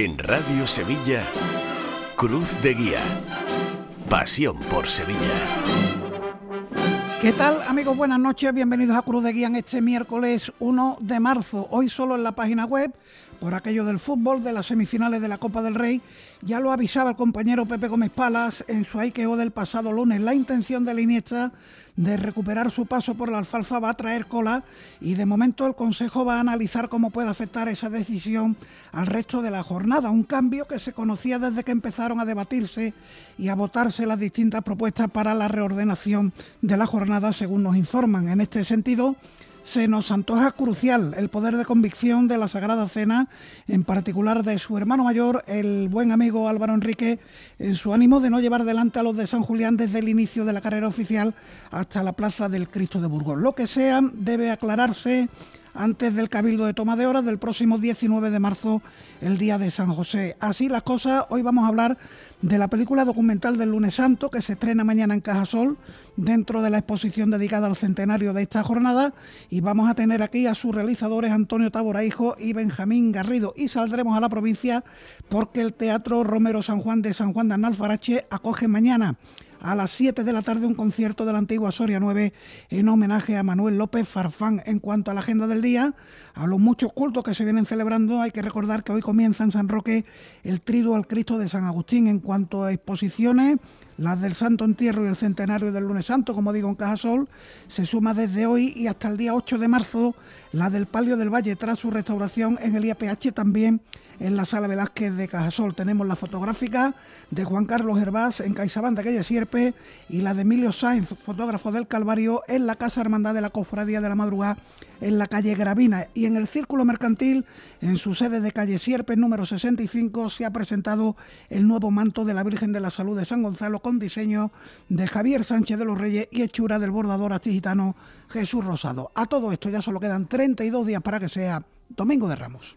En Radio Sevilla, Cruz de Guía. Pasión por Sevilla. ¿Qué tal amigos? Buenas noches, bienvenidos a Cruz de Guía en este miércoles 1 de marzo. Hoy solo en la página web por aquello del fútbol, de las semifinales de la Copa del Rey. Ya lo avisaba el compañero Pepe Gómez Palas en su Aikeo del pasado lunes. La intención de la Iniesta de recuperar su paso por la alfalfa va a traer cola y de momento el Consejo va a analizar cómo puede afectar esa decisión al resto de la jornada. Un cambio que se conocía desde que empezaron a debatirse y a votarse las distintas propuestas para la reordenación de la jornada, según nos informan. En este sentido, se nos antoja crucial el poder de convicción de la Sagrada Cena, en particular de su hermano mayor, el buen amigo Álvaro Enrique, en su ánimo de no llevar delante a los de San Julián desde el inicio de la carrera oficial hasta la Plaza del Cristo de Burgos. Lo que sea, debe aclararse antes del Cabildo de Toma de Horas del próximo 19 de marzo, el día de San José. Así las cosas, hoy vamos a hablar de la película documental del lunes santo que se estrena mañana en Cajasol dentro de la exposición dedicada al centenario de esta jornada y vamos a tener aquí a sus realizadores Antonio Tabora Hijo y Benjamín Garrido y saldremos a la provincia porque el Teatro Romero San Juan de San Juan de Analfarache acoge mañana a las 7 de la tarde un concierto de la antigua Soria 9 en homenaje a Manuel López Farfán. En cuanto a la agenda del día, a los muchos cultos que se vienen celebrando, hay que recordar que hoy comienza en San Roque el trido al Cristo de San Agustín. En cuanto a exposiciones, las del Santo Entierro y el centenario del Lunes Santo, como digo, en Cajasol, se suma desde hoy y hasta el día 8 de marzo la del Palio del Valle tras su restauración en el IAPH también en la Sala Velázquez de Cajasol. Tenemos la fotográfica de Juan Carlos Hervás en Caixabanda, calle Sierpe, y la de Emilio Sainz, fotógrafo del Calvario, en la Casa Hermandad de la Cofradía de la Madrugada, en la calle Gravina. Y en el Círculo Mercantil, en su sede de calle Sierpe, número 65, se ha presentado el nuevo manto de la Virgen de la Salud de San Gonzalo con diseño de Javier Sánchez de los Reyes y hechura del bordador artigitano Jesús Rosado. A todo esto ya solo quedan 32 días para que sea Domingo de Ramos.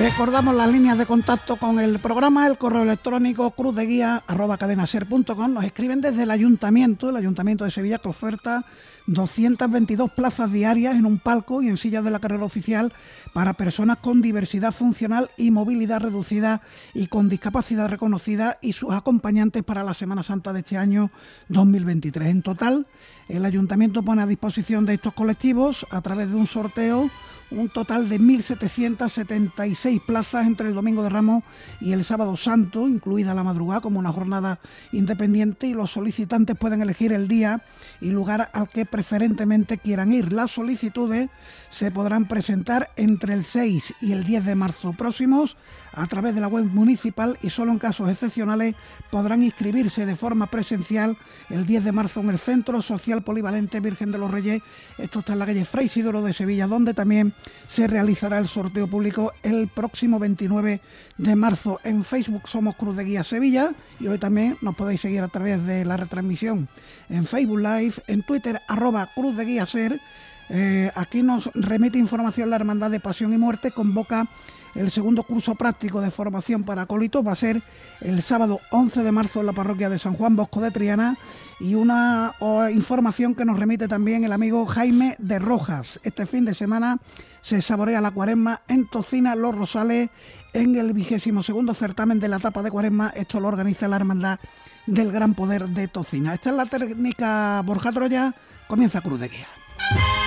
Recordamos las líneas de contacto con el programa, el correo electrónico cruzdeguía arroba cadenaser.com. Nos escriben desde el ayuntamiento, el ayuntamiento de Sevilla, que oferta 222 plazas diarias en un palco y en sillas de la carrera oficial para personas con diversidad funcional y movilidad reducida y con discapacidad reconocida y sus acompañantes para la Semana Santa de este año 2023. En total, el ayuntamiento pone a disposición de estos colectivos a través de un sorteo un total de 1.776 plazas entre el Domingo de Ramos y el Sábado Santo, incluida la madrugada como una jornada independiente y los solicitantes pueden elegir el día y lugar al que preferentemente quieran ir. Las solicitudes se podrán presentar entre el 6 y el 10 de marzo próximos a través de la web municipal y solo en casos excepcionales podrán inscribirse de forma presencial el 10 de marzo en el Centro Social Polivalente Virgen de los Reyes. Esto está en la calle Fray Isidoro de Sevilla, donde también se realizará el sorteo público el próximo 29 de marzo. En Facebook somos Cruz de Guía Sevilla y hoy también nos podéis seguir a través de la retransmisión en Facebook Live, en Twitter arroba Cruz de Guía Ser. Eh, aquí nos remite información la Hermandad de Pasión y Muerte, convoca el segundo curso práctico de formación para acólitos va a ser el sábado 11 de marzo en la parroquia de San Juan Bosco de Triana y una información que nos remite también el amigo Jaime de Rojas. Este fin de semana se saborea la cuaresma en Tocina Los Rosales en el vigésimo segundo certamen de la etapa de cuaresma. Esto lo organiza la Hermandad del Gran Poder de Tocina. Esta es la técnica Borja Troya. Comienza Cruz de Guía.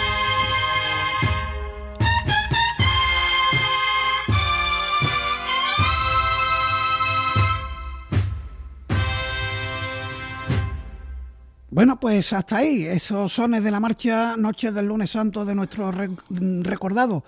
Bueno, pues hasta ahí, esos sones de la marcha Noche del Lunes Santo de nuestro recordado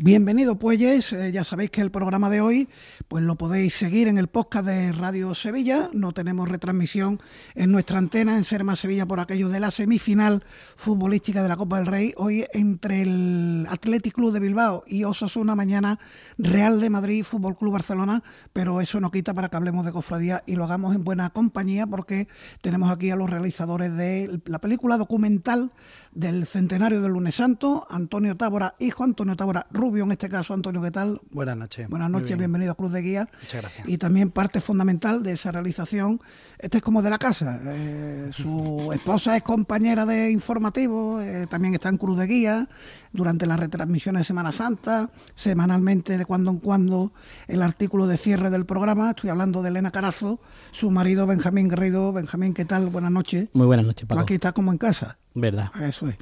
Bienvenido pues, ya sabéis que el programa de hoy pues lo podéis seguir en el podcast de Radio Sevilla, no tenemos retransmisión en nuestra antena en Serma Sevilla por aquello de la semifinal futbolística de la Copa del Rey, hoy entre el Athletic Club de Bilbao y Osasuna, mañana Real de Madrid, Fútbol Club Barcelona, pero eso no quita para que hablemos de cofradía y lo hagamos en buena compañía porque tenemos aquí a los realizadores de la película documental del centenario del lunes santo, Antonio Tábora, hijo Antonio Tábora Rubio, en este caso, Antonio, ¿qué tal? Buenas noches. Buenas noches, bienvenido a Cruz de Guía. Muchas gracias. Y también parte fundamental de esa realización, este es como de la casa, eh, su esposa es compañera de informativo, eh, también está en Cruz de Guía, durante las retransmisiones de Semana Santa, semanalmente de cuando en cuando el artículo de cierre del programa, estoy hablando de Elena Carazo, su marido Benjamín Guerrero. Benjamín, ¿qué tal? Buenas noches. Muy buenas noches, Paco. Aquí está como en casa. Verdad. Eso es.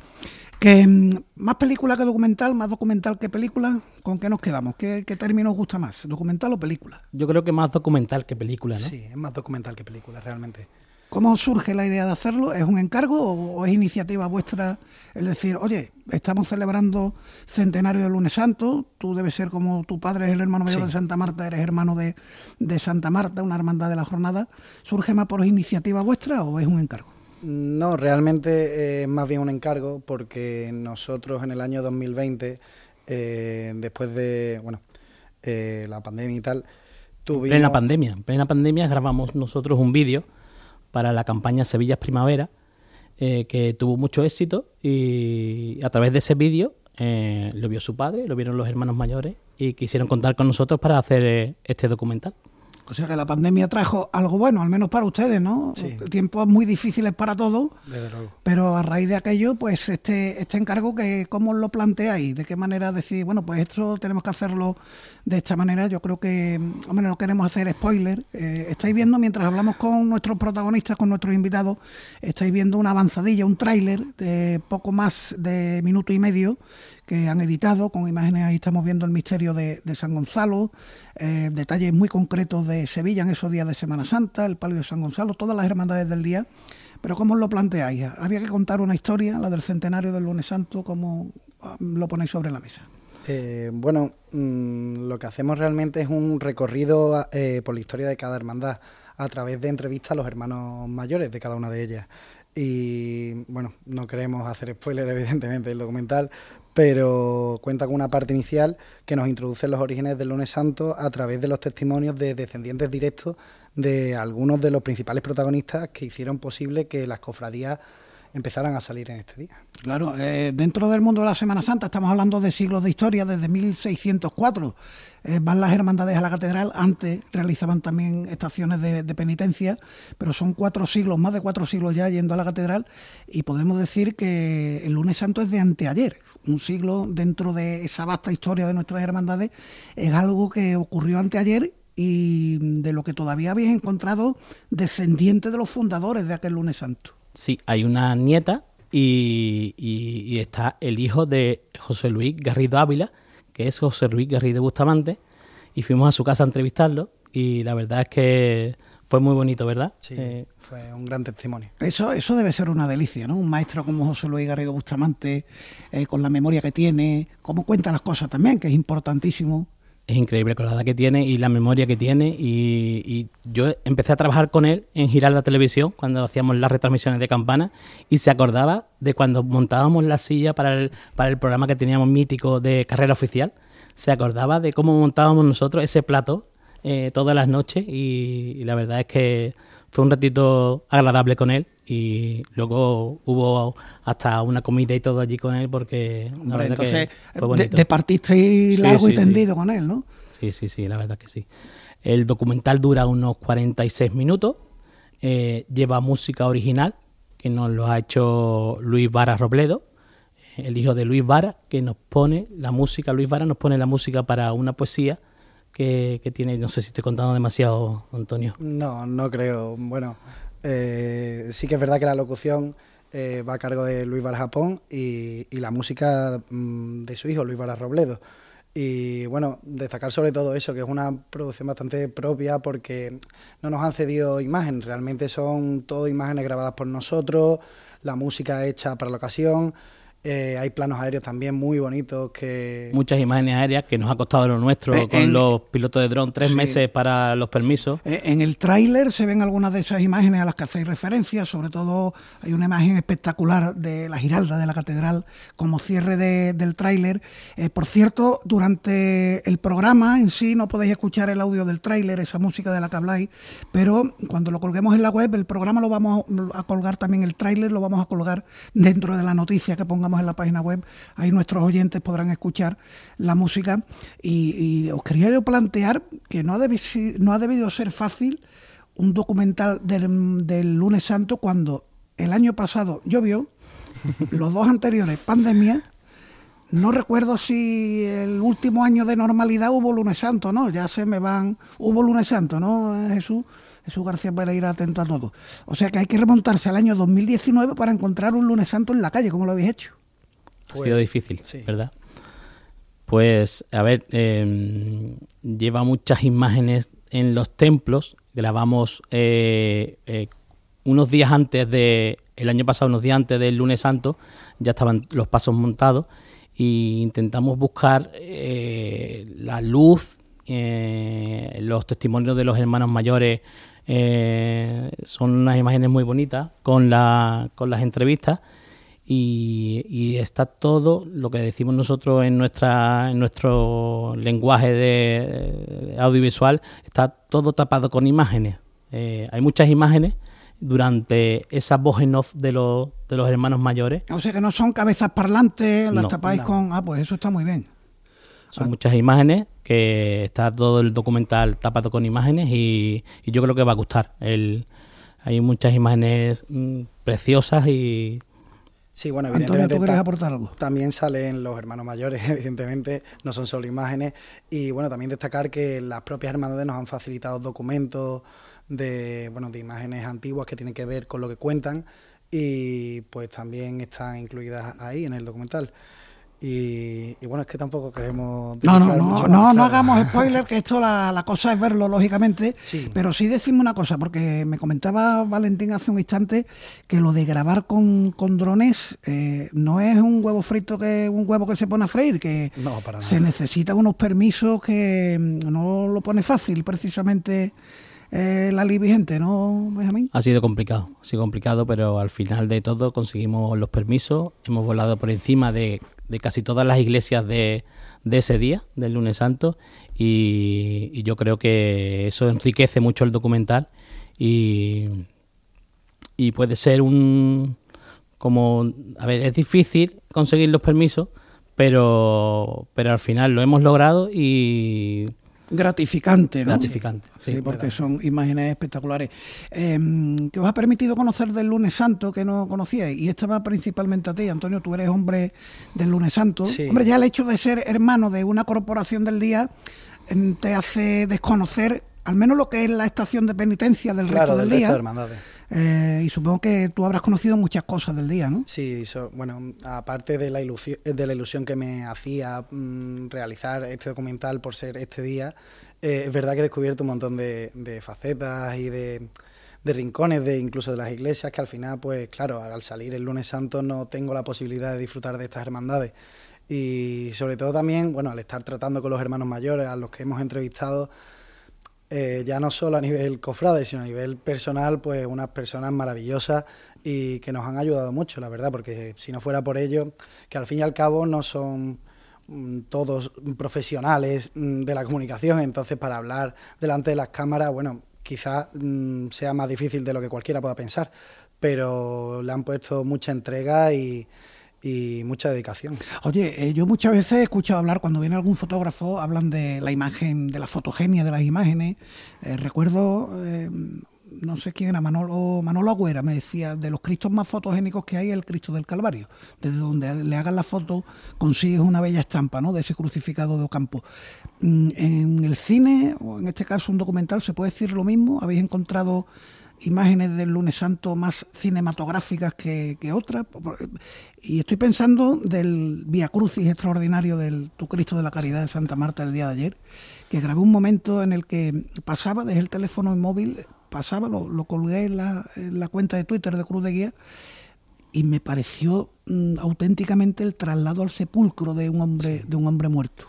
Que mm, más película que documental, más documental que película, ¿con qué nos quedamos? ¿Qué, qué término os gusta más? ¿Documental o película? Yo creo que más documental que película, ¿no? Sí, es más documental que película, realmente. ¿Cómo surge la idea de hacerlo? ¿Es un encargo o, es iniciativa vuestra? Es decir, oye, estamos celebrando centenario del lunes santo, tú debes ser como tu padre es el hermano mayor de Santa Marta, eres hermano de, de Santa Marta, una hermandad de la jornada. ¿Surge más por iniciativa vuestra o es un encargo? No, realmente es más bien un encargo porque nosotros en el año 2020, eh, después de bueno eh, la pandemia y tal, tuvimos... En plena pandemia, en plena pandemia grabamos nosotros un vídeo para la campaña Sevillas Primavera, eh, que tuvo mucho éxito y a través de ese vídeo lo vio su padre, lo vieron los hermanos mayores y quisieron contar con nosotros para hacer este documental. O sea que la pandemia trajo algo bueno, al menos para ustedes, ¿no? Tiempos muy difíciles para todos. Pero a raíz de aquello, pues este, este encargo, que ¿cómo lo planteáis? ¿De qué manera decir, bueno, pues esto tenemos que hacerlo de esta manera? Yo creo que, hombre, no queremos hacer spoiler. Eh, estáis viendo, mientras hablamos con nuestros protagonistas, con nuestros invitados, estáis viendo una avanzadilla, un tráiler de poco más de minuto y medio que han editado con imágenes, ahí estamos viendo el misterio de, San Gonzalo, eh, detalles muy concretos de Sevilla en esos días de Semana Santa, el palio de San Gonzalo, todas las hermandades del día. Pero ¿cómo lo planteáis? ¿Había que contar una historia, la del centenario del lunes santo? ¿Cómo ah, lo ponéis sobre la mesa? Eh, bueno, mm, lo que hacemos realmente es un recorrido eh, por la historia de cada hermandad a través de entrevistas a los hermanos mayores de cada una de ellas. Y bueno, no queremos hacer spoiler evidentemente del documental, pero cuenta con una parte inicial que nos introduce los orígenes del lunes santo a través de los testimonios de descendientes directos de algunos de los principales protagonistas que hicieron posible que las cofradías empezaran a salir en este día. Claro, eh, dentro del mundo de la Semana Santa estamos hablando de siglos de historia, desde 1604 eh, van las hermandades a la catedral, antes realizaban también estaciones de, penitencia, pero son cuatro siglos, más de cuatro siglos ya yendo a la catedral y podemos decir que el lunes santo es de anteayer, un siglo dentro de esa vasta historia de nuestras hermandades, es algo que ocurrió anteayer y de lo que todavía habéis encontrado descendientes de los fundadores de aquel lunes santo. Sí, hay una nieta y, está el hijo de José Luis Garrido Ávila, que es José Luis Garrido Bustamante, y fuimos a su casa a entrevistarlo y la verdad es que fue muy bonito, ¿verdad? Sí, eh, fue un gran testimonio. Eso, eso debe ser una delicia, ¿no? Un maestro como José Luis Garrido Bustamante, eh, con la memoria que tiene, cómo cuenta las cosas también, que es importantísimo es increíble con la edad que tiene y la memoria que tiene. Y, yo empecé a trabajar con él en girar la televisión cuando hacíamos las retransmisiones de campana y se acordaba de cuando montábamos la silla para el, para el programa que teníamos mítico de carrera oficial. Se acordaba de cómo montábamos nosotros ese plato eh, todas las noches y la verdad es que fue un ratito agradable con él y luego hubo hasta una comida y todo allí con él porque la verdad que fue bonito. Te, partiste largo y tendido con él, ¿no? Sí, sí, sí, la verdad que sí. El documental dura unos 46 minutos, eh, lleva música original que nos lo ha hecho Luis Vara Robledo, el hijo de Luis Vara, que nos pone la música, Luis Vara nos pone la música para una poesía que, tiene, no sé si estoy contando demasiado, Antonio. No, no creo. Bueno, eh, sí que es verdad que la locución eh, va a cargo de Luis Vara Japón y, la música mm, de su hijo, Luis Vara Robledo. Y bueno, destacar sobre todo eso, que es una producción bastante propia porque no nos han cedido imágenes, realmente son todo imágenes grabadas por nosotros, la música hecha para la ocasión Eh, hay planos aéreos también muy bonitos que... Muchas imágenes aéreas que nos ha costado lo nuestro Eh, con en- los pilotos de dron, tres Sí. meses para los permisos. Eh, En el tráiler se ven algunas de esas imágenes a las que hacéis referencia, sobre todo hay una imagen espectacular de la Giralda de la Catedral como cierre de- del tráiler. Eh, por cierto, durante el programa en sí no podéis escuchar el audio del tráiler, esa música de la que habláis, pero cuando lo colguemos en la web, el programa lo vamos a colgar también, el tráiler lo vamos a colgar dentro de la noticia que pongamos en la página web. Ahí nuestros oyentes podrán escuchar la música. Y, y os quería yo plantear que no ha, debi- si- no ha debido ser fácil un documental del, del lunes santo cuando el año pasado llovió, los dos anteriores pandemia. No recuerdo si el último año de normalidad hubo lunes santo, ¿no? Ya se me van. Hubo lunes santo, ¿no, Jesús? Jesús García para ir atento a todo. O sea que hay que remontarse al año 2019 para encontrar un lunes santo en la calle, como lo habéis hecho. Ha sido difícil, sí. ¿verdad? Pues, a ver, eh, lleva muchas imágenes en los templos. Grabamos eh, eh, unos días antes de, el año pasado, unos días antes del lunes santo, ya estaban los pasos montados y intentamos buscar eh, la luz, los testimonios de los hermanos mayores. son unas imágenes muy bonitas con, la, con las entrevistas y, y está todo lo que decimos nosotros en nuestra en nuestro lenguaje de, de audiovisual está todo tapado con imágenes Eh, hay muchas imágenes durante esa voz en off de los de los hermanos mayores O sea que no son cabezas parlantes, las No, tapáis no. con. Ah, pues eso está muy bien. son muchas imágenes que está todo el documental tapado con imágenes y, y yo creo que va a gustar el hay muchas imágenes mm, preciosas y Sí, bueno, Antonio, evidentemente ¿tú quieres ta- aportar algo? también salen los hermanos mayores, evidentemente, no son solo imágenes. Y bueno, también destacar que las propias hermandades nos han facilitado documentos de, bueno, de imágenes antiguas que tienen que ver con lo que cuentan y pues también están incluidas ahí en el documental. Y, y bueno, es que tampoco queremos... No, no, no, no, no hagamos spoiler, que esto la, la cosa es verlo, lógicamente. Sí. Pero sí decimos una cosa, porque me comentaba Valentín hace un instante que lo de grabar con, con drones eh, no es un huevo frito que un huevo que se pone a freír, que No, para se necesitan unos permisos que mm, no lo pone fácil precisamente eh, la ley vigente, ¿no, Benjamín? Ha sido complicado, ha sido complicado, pero al final de todo conseguimos los permisos, hemos volado por encima de, de casi todas las iglesias de, de ese día, del lunes santo, y, y yo creo que eso enriquece mucho el documental y, y puede ser un... como, a ver, es difícil conseguir los permisos, pero, pero al final lo hemos logrado y gratificante, ¿no? gratificante. Sí, sí. porque son imágenes espectaculares. Eh, que os ha permitido conocer del lunes santo que no conocíais. Y esta va principalmente a ti, Antonio, tú eres hombre del lunes santo. Sí. Hombre, ya el hecho de ser hermano de una corporación del día em, te hace desconocer al menos lo que es la estación de penitencia del Claro, resto del, del resto día. de hermandades. Eh, y supongo que tú habrás conocido muchas cosas del día, ¿no? Sí, so- bueno, aparte de la, ilusión, de la ilusión que me hacía mm, realizar este documental por ser este día, eh, es verdad que he descubierto un montón de, facetas y de, de rincones de incluso de las iglesias que al final, pues claro, al salir el lunes santo no tengo la posibilidad de disfrutar de estas hermandades. Y sobre todo también, bueno, al estar tratando con los hermanos mayores, a los que hemos entrevistado, eh, ya no solo a nivel cofrade, sino a nivel personal, pues unas personas maravillosas y que nos han ayudado mucho, la verdad, porque si no fuera por ello, que al fin y al cabo no son mm, todos profesionales mm, de la comunicación, entonces para hablar delante de las cámaras, bueno, quizás mm, sea más difícil de lo que cualquiera pueda pensar, pero le han puesto mucha entrega y, y mucha dedicación. Oye, eh, yo muchas veces he escuchado hablar, cuando viene algún fotógrafo, hablan de la imagen, de la fotogenia de las imágenes. Eh, recuerdo, eh, no sé quién era, Manolo, Manolo Agüera, me decía, de los cristos más fotogénicos que hay, el Cristo del Calvario. Desde donde le hagan la foto, consigues una bella estampa, ¿no? De ese crucificado de Ocampo. Mm, En el cine, o en este caso un documental, ¿se puede decir lo mismo? ¿Habéis encontrado imágenes del lunes santo más cinematográficas que, que otras. Y estoy pensando del Via Crucis extraordinario del Tu Cristo de la Caridad de Santa Marta el día de ayer, que grabé un momento en el que pasaba, dejé el teléfono móvil, pasaba, lo, lo colgué en la, en la cuenta de Twitter de Cruz de Guía y me pareció mm, auténticamente el traslado al sepulcro de un hombre, de un hombre muerto.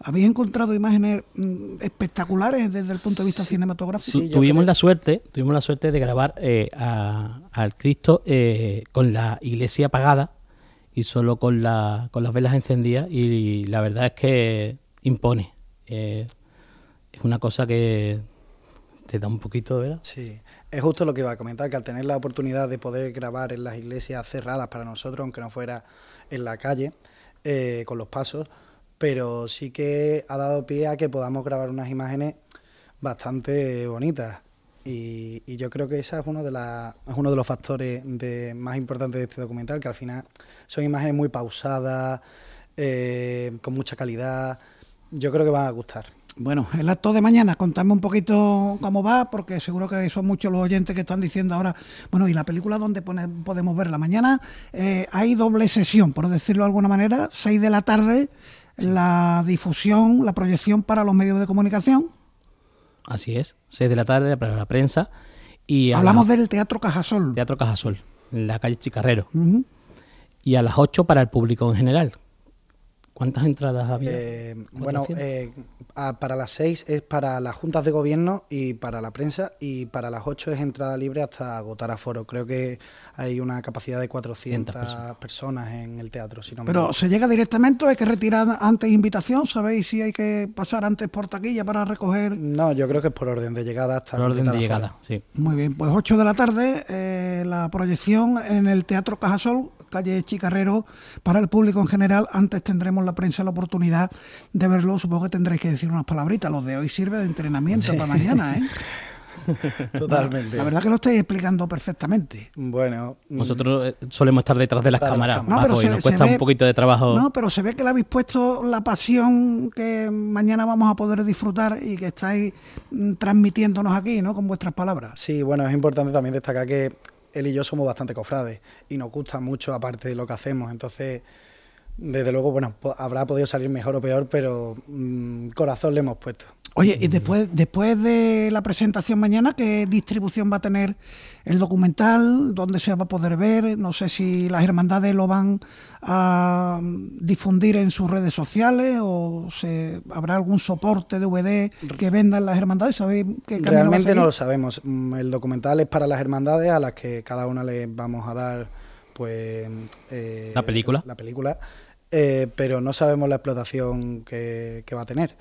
¿Habéis encontrado imágenes mm, espectaculares desde el punto de vista cinematográfico? Tu- tuvimos la suerte, tuvimos la suerte de grabar eh, a- al Cristo eh, con la iglesia apagada y solo con la, con las velas encendidas y la verdad es que impone. Eh, es una cosa que te da un poquito, ¿verdad? Sí, es justo lo que iba a comentar, que al tener la oportunidad de poder grabar en las iglesias cerradas para nosotros, aunque no fuera en la calle, eh, con los pasos, pero sí que ha dado pie a que podamos grabar unas imágenes bastante bonitas. Y, y yo creo que ese es uno de, la- es uno de los factores más importantes de este documental, que al final son imágenes muy pausadas, eh, con mucha calidad. Yo creo que van a gustar. Bueno, el acto de mañana, contadme un poquito cómo va, porque seguro que son muchos los oyentes que están diciendo ahora, bueno, y la película donde podemos verla. Mañana eh, hay doble sesión, por decirlo de alguna manera, 6 de la tarde, la difusión, la proyección para los medios de comunicación. Así es, 6 de la tarde para la prensa y Hablamos la- del Teatro Cajasol. Teatro Cajasol, en la calle Chicarrero. Y a las 8 para el público en general. ¿Cuántas entradas había? Eh, bueno, 400. eh, a- para las seis es para las juntas de gobierno y para la prensa y para las ocho es entrada libre hasta agotar aforo. Creo que hay una capacidad de 400 personas. personas en el teatro. Si no me Pero se llega directamente o hay que retirar antes invitación, ¿sabéis si hay que pasar antes por taquilla para recoger? No, yo creo que es por orden de llegada hasta Por orden de aforo. llegada, sí. Muy bien, pues 8 de la tarde, eh, la proyección en el Teatro Cajasol, calle Chicarrero, para el público en general. Antes tendremos la prensa la oportunidad de verlo. Supongo que tendréis que decir unas palabritas. Los de hoy sirve de entrenamiento para mañana, ¿eh? Totalmente. La verdad que lo estáis explicando perfectamente. Bueno, mm, Nosotros eh, solemos estar detrás de las cámaras. No, pero y se- nos cuesta ve- un poquito de trabajo. No, pero se ve que le habéis puesto la pasión que mañana vamos a poder disfrutar y que estáis mm, transmitiéndonos aquí, ¿no? Con vuestras palabras. Sí, bueno, es importante también destacar que él y yo somos bastante cofrades y nos gusta mucho aparte de lo que hacemos. Entonces, desde luego, bueno, habrá podido salir mejor o peor, pero mm, corazón le hemos puesto. Oye, y después, después de la presentación mañana, ¿qué distribución va a tener el documental? ¿Dónde se va a poder ver? No sé si las hermandades lo van a difundir en sus redes sociales o se, habrá algún soporte DVD que vendan las hermandades. ¿Sabéis qué camino va a Realmente no lo sabemos. Mm, El documental es para las hermandades a las que cada una les vamos a dar pues eh, La película. La película. Eh, pero no sabemos la explotación que, que va a tener.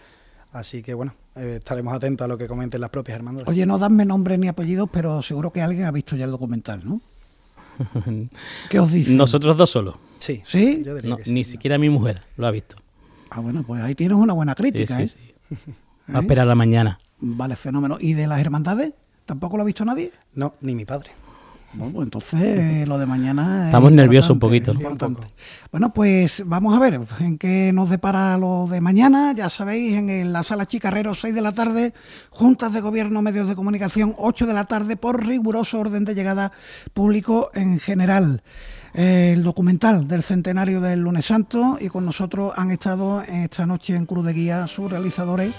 Así que bueno, eh, estaremos atentos a lo que comenten las propias hermandades. Oye, no danme nombres ni apellidos, pero seguro que alguien ha visto ya el documental, ¿no? ¿Qué os dice? Nosotros dos solos. Sí, ¿Sí? yo diría No, que sí. ni siquiera mi mujer lo ha visto. Ah, bueno, pues ahí tienes una buena crítica, sí, ¿eh? sí. Va a esperar a mañana. Vale, fenómeno. ¿Y de las hermandades? ¿Tampoco lo ha visto nadie? No, ni mi padre. Bueno, pues entonces lo de mañana. es Estamos nerviosos un poquito. es Sí, un poco. Bueno, pues vamos a ver en qué nos depara lo de mañana. Ya sabéis, en la sala Chicarrero, 6 de la tarde, juntas de gobierno, medios de comunicación, 8 de la tarde, por riguroso orden de llegada público en general. El documental del centenario del lunes santo y con nosotros han estado esta noche en Cruz de Guía sus realizadores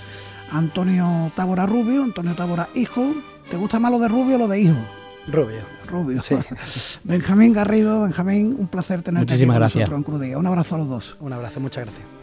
Antonio Tábora Rubio, Antonio Tábora hijo. ¿Te gusta más lo de Rubio o lo de hijo? Rubio. Rubio. Sí. Benjamín Garrido, Benjamín, un placer tenerte Muchísimas aquí con gracias. nosotros de Guía. Un abrazo a los dos. Un abrazo, muchas gracias.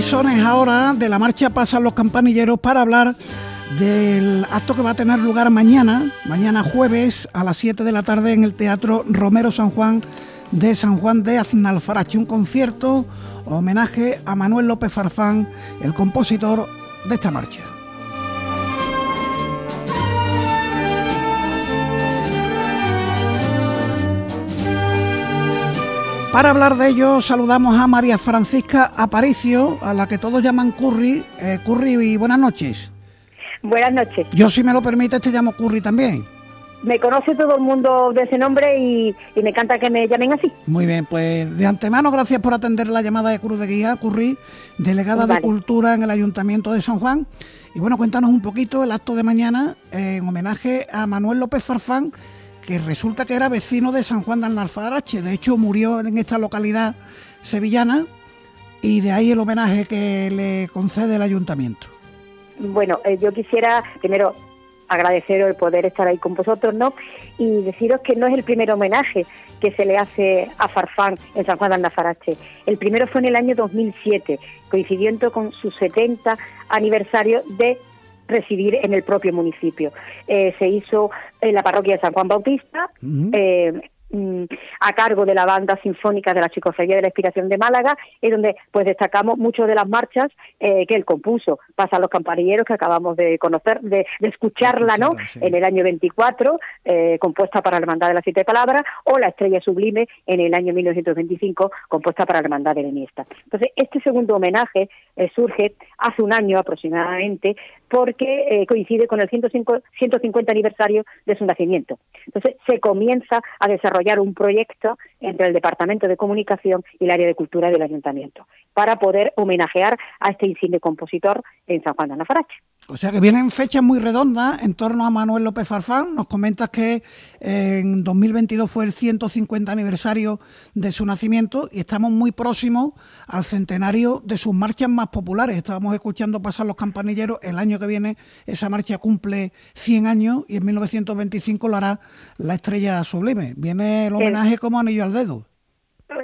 Y son es ahora de la marcha pasan los campanilleros para hablar del acto que va a tener lugar mañana, mañana jueves a las 7 de la tarde en el Teatro Romero San Juan de San Juan de Aznalfarache, un concierto homenaje a Manuel López Farfán, el compositor de esta marcha. Para hablar de ello, saludamos a María Francisca Aparicio, a la que todos llaman Curry. Eh, Curry, y buenas noches. Buenas noches. Yo, si me lo permite, te llamo Curry también. me conoce todo el mundo de ese nombre y, me encanta que me llamen así. Muy bien, pues de antemano gracias por atender la llamada de Cruz de Guía, Curri, delegada de Cultura en el Ayuntamiento de San Juan. Y bueno, cuéntanos un poquito el acto de mañana en homenaje a Manuel López Farfán, que resulta que era vecino de San Juan de Alfarache. De hecho, murió en esta localidad sevillana y de ahí el homenaje que le concede el ayuntamiento. Bueno, eh, yo quisiera primero agradeceros el poder estar ahí con vosotros, ¿no? Y deciros que no es el primer homenaje que se le hace a Farfán en San Juan de Andafarache. El primero fue en el año 2007, coincidiendo con su 70 aniversario de residir en el propio municipio. Eh, se hizo en la parroquia de San Juan Bautista, a cargo de la banda sinfónica de la Chicoferia de la Inspiración de Málaga, es donde pues destacamos mucho de las marchas eh, que él compuso. Pasa a los campanilleros que acabamos de conocer, de, escucharla, ¿no? En el año 24, eh, compuesta para la Hermandad de las Siete Palabras, o La Estrella Sublime en el año 1925, compuesta para la Hermandad de la Iniesta. Entonces, este segundo homenaje eh, surge hace un año aproximadamente porque coincide con el 150 aniversario de su nacimiento. Entonces, se comienza a desarrollar un proyecto entre el Departamento de Comunicación y el área de Cultura del Ayuntamiento para poder homenajear a este insigne compositor en San Juan de Anafarache. O sea que vienen fechas muy redondas en torno a Manuel López Farfán. Nos comentas que en 2022 fue el 150 aniversario de su nacimiento y estamos muy próximos al centenario de sus marchas más populares. Estábamos escuchando pasar los campanilleros. El año que viene esa marcha cumple 100 años y en 1925 lo hará la Estrella Sublime. Viene el homenaje como anillo al dedo.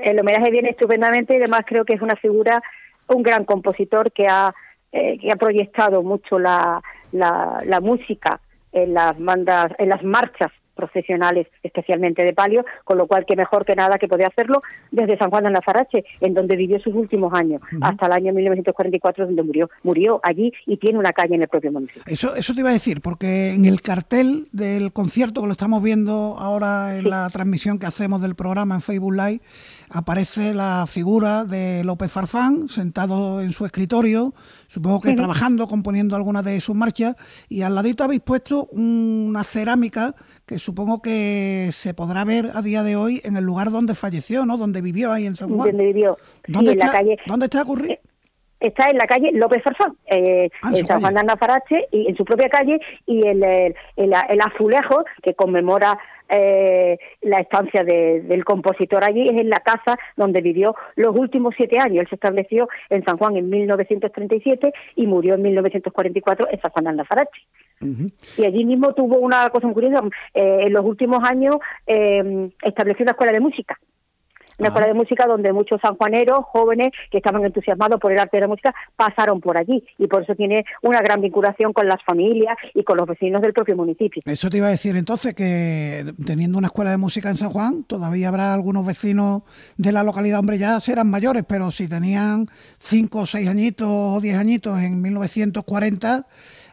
El homenaje viene estupendamente y además creo que es una figura, un gran compositor que ha eh, que ha proyectado mucho la, la, música en las bandas, en las marchas profesionales, especialmente de palio, con lo cual que mejor que nada que podía hacerlo desde San Juan de Nazarache, en donde vivió sus últimos años, hasta el año 1944, donde murió. Murió allí y tiene una calle en el propio municipio. Eso, eso te iba a decir, porque en el cartel del concierto, que lo estamos viendo ahora en la transmisión que hacemos del programa en Facebook Live, aparece la figura de López Farfán sentado en su escritorio, supongo que trabajando, componiendo algunas de sus marchas, y al ladito habéis puesto una cerámica que supongo que se podrá ver a día de hoy en el lugar donde falleció, ¿no? Donde vivió ahí en San Juan. Donde vivió. ¿Dónde, está, calle... ¿dónde está ocurrido? Eh, está en la calle López Farfán, eh, ah, en, San Juan de Andafarache, y en su propia calle, y el, el, el azulejo que conmemora eh, la estancia del compositor allí es en la casa donde vivió los últimos siete años. Él se estableció en San Juan en 1937 y murió en 1944 en San Juan de Andafarache. Y allí mismo tuvo una cosa muy curiosa, eh, en los últimos años eh, estableció una escuela de música una escuela de música donde muchos sanjuaneros, jóvenes que estaban entusiasmados por el arte de la música, pasaron por allí y por eso tiene una gran vinculación con las familias y con los vecinos del propio municipio. Eso te iba a decir entonces que teniendo una escuela de música en San Juan, todavía habrá algunos vecinos de la localidad, hombre, ya serán mayores, pero si tenían cinco o seis añitos o diez añitos en 1940,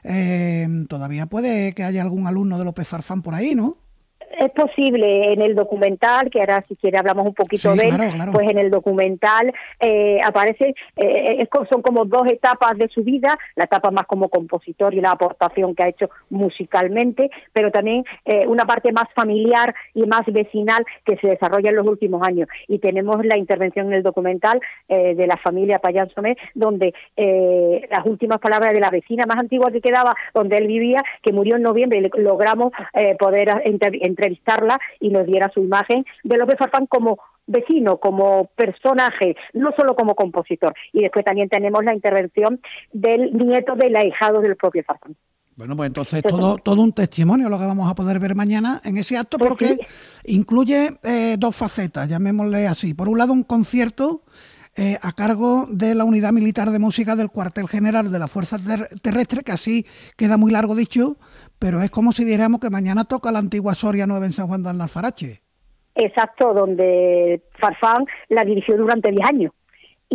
eh, todavía puede que haya algún alumno de López Farfán por ahí, ¿no? Es posible en el documental, que ahora si quiere hablamos un poquito de él, pues en el documental eh, aparece, eh, son como dos etapas de su vida, la etapa más como compositor y la aportación que ha hecho musicalmente, pero también eh, una parte más familiar y más vecinal que se desarrolla en los últimos años. Y tenemos la intervención en el documental de la familia Payán Somé, donde las últimas palabras de la vecina más antigua que quedaba, donde él vivía, que murió en noviembre, y logramos poder entrevistar y nos diera su imagen de López Farfán como vecino, como personaje, no solo como compositor. Y después también tenemos la intervención del nieto del ahijado del propio Farfán. Bueno, pues entonces todo, todo un testimonio lo que vamos a poder ver mañana en ese acto pues porque incluye eh, dos facetas, llamémosle así. Por un lado, un concierto eh, a cargo de la Unidad Militar de Música del Cuartel General de la Fuerza Terrestre, que así queda muy largo dicho, pero es como si dijéramos que mañana toca la antigua Soria Nueva en San Juan de Alfarache. Exacto, donde Farfán la dirigió durante 10 años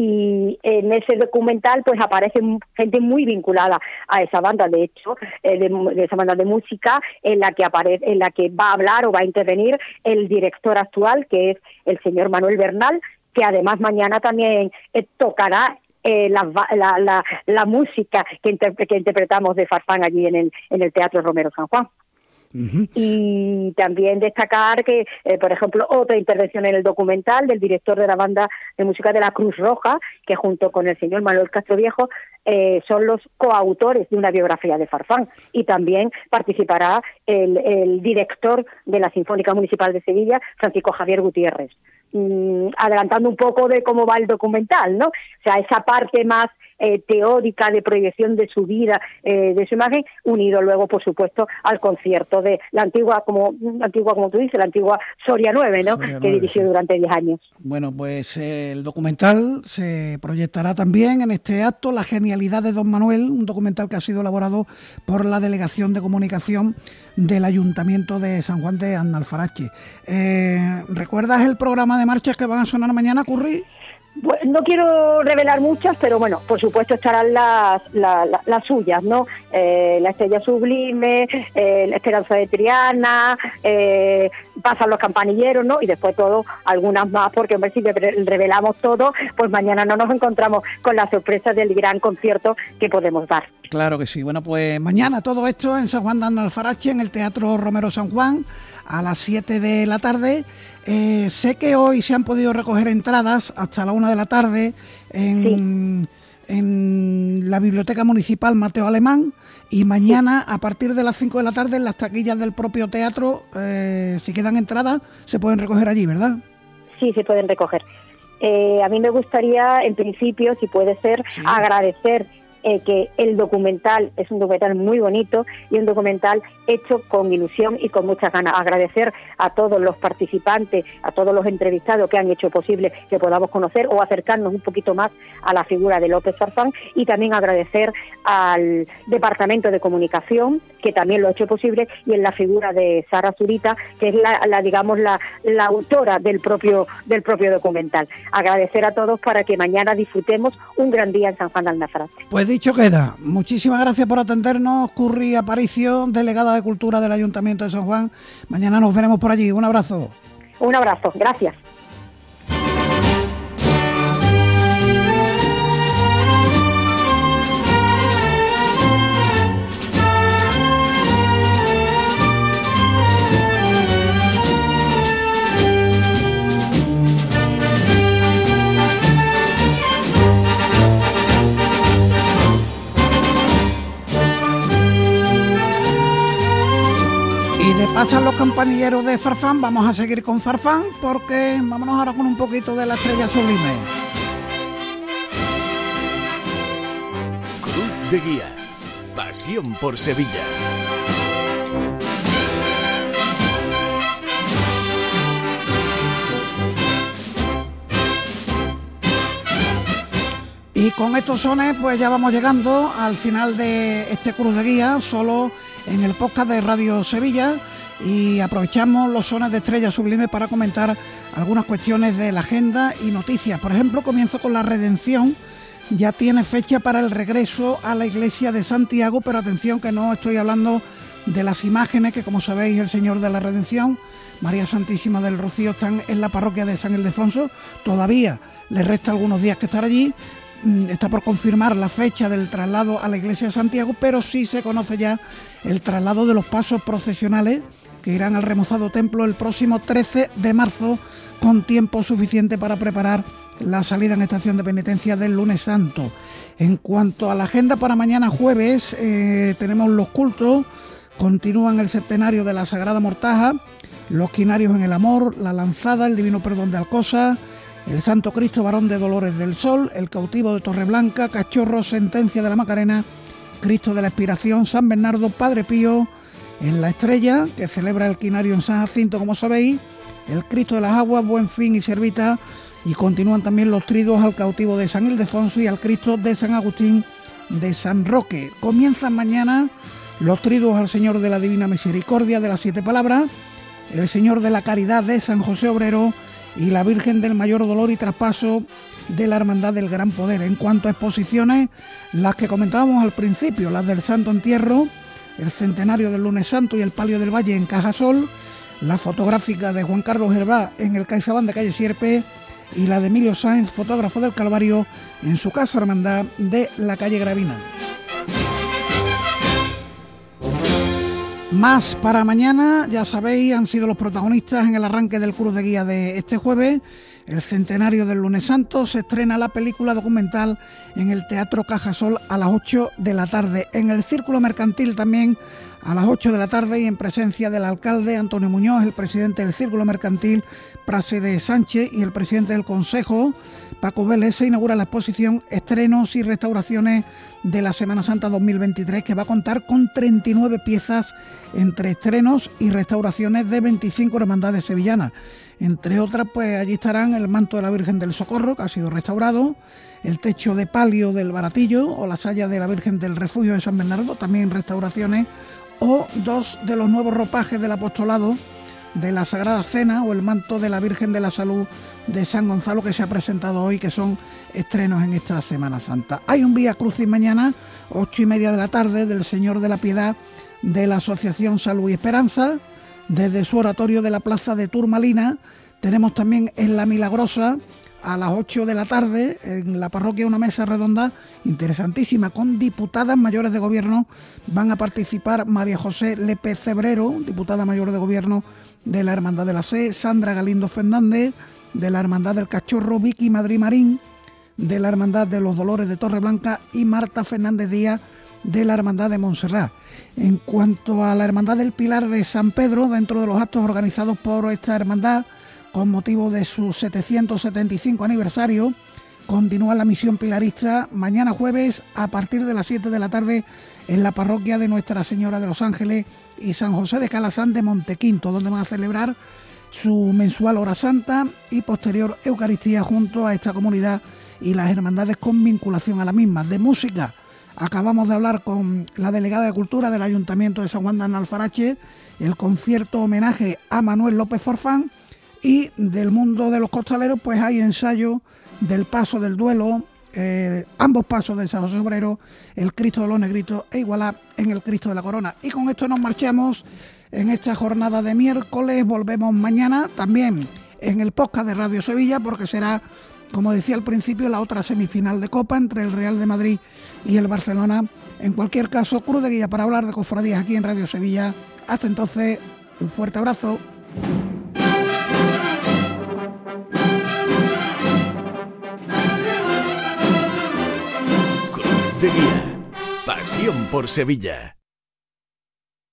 y en ese documental pues aparece gente muy vinculada a esa banda de hecho eh, de, esa banda de música en la que aparece en la que va a hablar o va a intervenir el director actual que es el señor Manuel Bernal que además mañana también eh, tocará eh, la, la, música que, que, interpretamos de Farfán allí en el, en el Teatro Romero San Juan. Y también destacar que, eh, por ejemplo, otra intervención en el documental del director de la banda de música de la Cruz Roja, que junto con el señor Manuel Castro Viejo eh, son los coautores de una biografía de Farfán. Y también participará el, el director de la Sinfónica Municipal de Sevilla, Francisco Javier Gutiérrez. Mm, adelantando un poco de cómo va el documental, ¿no? O sea, esa parte más eh, teórica de proyección de su vida, eh, de su imagen, unido luego, por supuesto, al concierto de la antigua, como antigua como tú dices, la antigua Soria 9, ¿no? que dirigió durante 10 años. Bueno, pues eh, el documental se proyectará también en este acto, La genialidad de Don Manuel, un documental que ha sido elaborado por la Delegación de Comunicación del Ayuntamiento de San Juan de Annalfarache. ¿Recuerdas el programa de marchas que van a sonar mañana, Curry? No quiero revelar muchas, pero bueno, por supuesto estarán las, las, suyas, ¿no? Eh, la Estrella Sublime, eh, la Esperanza de Triana, eh, pasan los campanilleros, ¿no? Y después todo, algunas más, porque hombre, si revelamos todo, pues mañana no nos encontramos con la sorpresa del gran concierto que podemos dar. Claro que sí. Bueno, pues mañana todo esto en San Juan de Alfarache, en el Teatro Romero San Juan, a las 7 de la tarde. Eh, sé que hoy se han podido recoger entradas hasta la 1 de la tarde en, en la Biblioteca Municipal Mateo Alemán y mañana a partir de las 5 de la tarde en las taquillas del propio teatro, eh, si quedan entradas, se pueden recoger allí, ¿verdad? Sí, se pueden recoger. Eh, a mí me gustaría, en principio, si puede ser, agradecer eh, que el documental es un documental muy bonito y un documental hecho con ilusión y con muchas ganas. Agradecer a todos los participantes, a todos los entrevistados que han hecho posible que podamos conocer o acercarnos un poquito más a la figura de López Farfán y también agradecer al Departamento de Comunicación que también lo ha hecho posible y en la figura de Sara Zurita que es la, digamos la, la autora del propio del propio documental. Agradecer a todos para que mañana disfrutemos un gran día en San Juan de Alnafrate. Pues dicho queda. Muchísimas gracias por atendernos, Curry Aparicio, delegada de Cultura del Ayuntamiento de San Juan. Mañana nos veremos por allí. Un abrazo. Un abrazo, gracias. Pasan los campanilleros de Farfán, vamos a seguir con Farfán porque vámonos ahora con un poquito de la estrella sublime. Cruz de Guía, pasión por Sevilla. Y con estos sones, pues ya vamos llegando al final de este Cruz de Guía, solo en el podcast de Radio Sevilla y aprovechamos los zonas de estrella sublime para comentar algunas cuestiones de la agenda y noticias. Por ejemplo, comienzo con la redención. Ya tiene fecha para el regreso a la iglesia de Santiago, pero atención que no estoy hablando de las imágenes que, como sabéis, el Señor de la Redención, María Santísima del Rocío, están en la parroquia de San Ildefonso. Todavía le resta algunos días que estar allí. Mm, está por confirmar la fecha del traslado a la iglesia de Santiago, pero sí se conoce ya el traslado de los pasos procesionales que irán al remozado templo el próximo 13 de marzo con tiempo suficiente para preparar la salida en estación de penitencia del lunes santo. En cuanto a la agenda para mañana jueves, eh, tenemos los cultos, continúan el centenario de la Sagrada Mortaja, los quinarios en el amor, la lanzada, el divino perdón de Alcosa, el Santo Cristo varón de Dolores del Sol, el cautivo de Torreblanca, Cachorro, sentencia de la Macarena, Cristo de la Expiración, San Bernardo, Padre Pío, en la estrella, que celebra el quinario en San Jacinto, como sabéis, el Cristo de las Aguas, Buen Fin y Servita, y continúan también los tridos al cautivo de San Ildefonso y al Cristo de San Agustín de San Roque. Comienzan mañana los tridos al Señor de la Divina Misericordia de las Siete Palabras, el Señor de la Caridad de San José Obrero y la Virgen del Mayor Dolor y Traspaso de la Hermandad del Gran Poder. En cuanto a exposiciones, las que comentábamos al principio, las del Santo Entierro, el centenario del lunes santo y el palio del valle en Cajasol, la fotográfica de Juan Carlos Hervá en el CaixaBank de calle Sierpe y la de Emilio Sáenz, fotógrafo del Calvario, en su casa hermandad de la calle Gravina. Más para mañana, ya sabéis, han sido los protagonistas en el arranque del Cruz de Guía de este jueves. El centenario del lunes santo se estrena la película documental en el Teatro Cajasol a las 8 de la tarde. En el Círculo Mercantil también a las 8 de la tarde y en presencia del alcalde Antonio Muñoz, el presidente del Círculo Mercantil Prase de Sánchez y el presidente del Consejo Paco Vélez se inaugura la exposición Estrenos y Restauraciones de la Semana Santa 2023 que va a contar con 39 piezas entre estrenos y restauraciones de 25 hermandades sevillanas. Entre otras, pues allí estarán el manto de la Virgen del Socorro, que ha sido restaurado, el techo de palio del Baratillo o la saya de la Virgen del Refugio de San Bernardo, también restauraciones, o dos de los nuevos ropajes del apostolado de la Sagrada Cena o el manto de la Virgen de la Salud de San Gonzalo que se ha presentado hoy, que son estrenos en esta Semana Santa. Hay un Vía Crucis mañana, ocho y media de la tarde, del Señor de la Piedad de la Asociación Salud y Esperanza, desde su oratorio de la Plaza de Turmalina. Tenemos también en La Milagrosa a las 8 de la tarde en la parroquia una mesa redonda interesantísima con diputadas mayores de gobierno. Van a participar María José Lepe Cebrero, diputada mayor de gobierno de la Hermandad de la C, Sandra Galindo Fernández, de la Hermandad del Cachorro, Vicky Madrid Marín, de la Hermandad de los Dolores de Torreblanca y Marta Fernández Díaz de la Hermandad de Montserrat. En cuanto a la Hermandad del Pilar de San Pedro, dentro de los actos organizados por esta hermandad, con motivo de su 775 aniversario, continúa la misión pilarista mañana jueves a partir de las 7 de la tarde en la parroquia de Nuestra Señora de los Ángeles y San José de Calasán de Montequinto, donde van a celebrar su mensual hora santa y posterior Eucaristía junto a esta comunidad y las hermandades con vinculación a la misma. De música, acabamos de hablar con la delegada de Cultura del Ayuntamiento de San Juan de Alfarache, el concierto homenaje a Manuel López Forfán y del mundo de los costaleros, pues hay ensayo del paso del duelo, eh, ambos pasos del San José Obrero, el Cristo de los Negritos e Igualá en el Cristo de la Corona. Y con esto nos marchamos en esta jornada de miércoles. Volvemos mañana también en el podcast de Radio Sevilla porque será, como decía al principio, la otra semifinal de Copa entre el Real de Madrid y el Barcelona. En cualquier caso, cruz de guía para hablar de cofradías aquí en Radio Sevilla. Hasta entonces, un fuerte abrazo. De Guía. Pasión por Sevilla.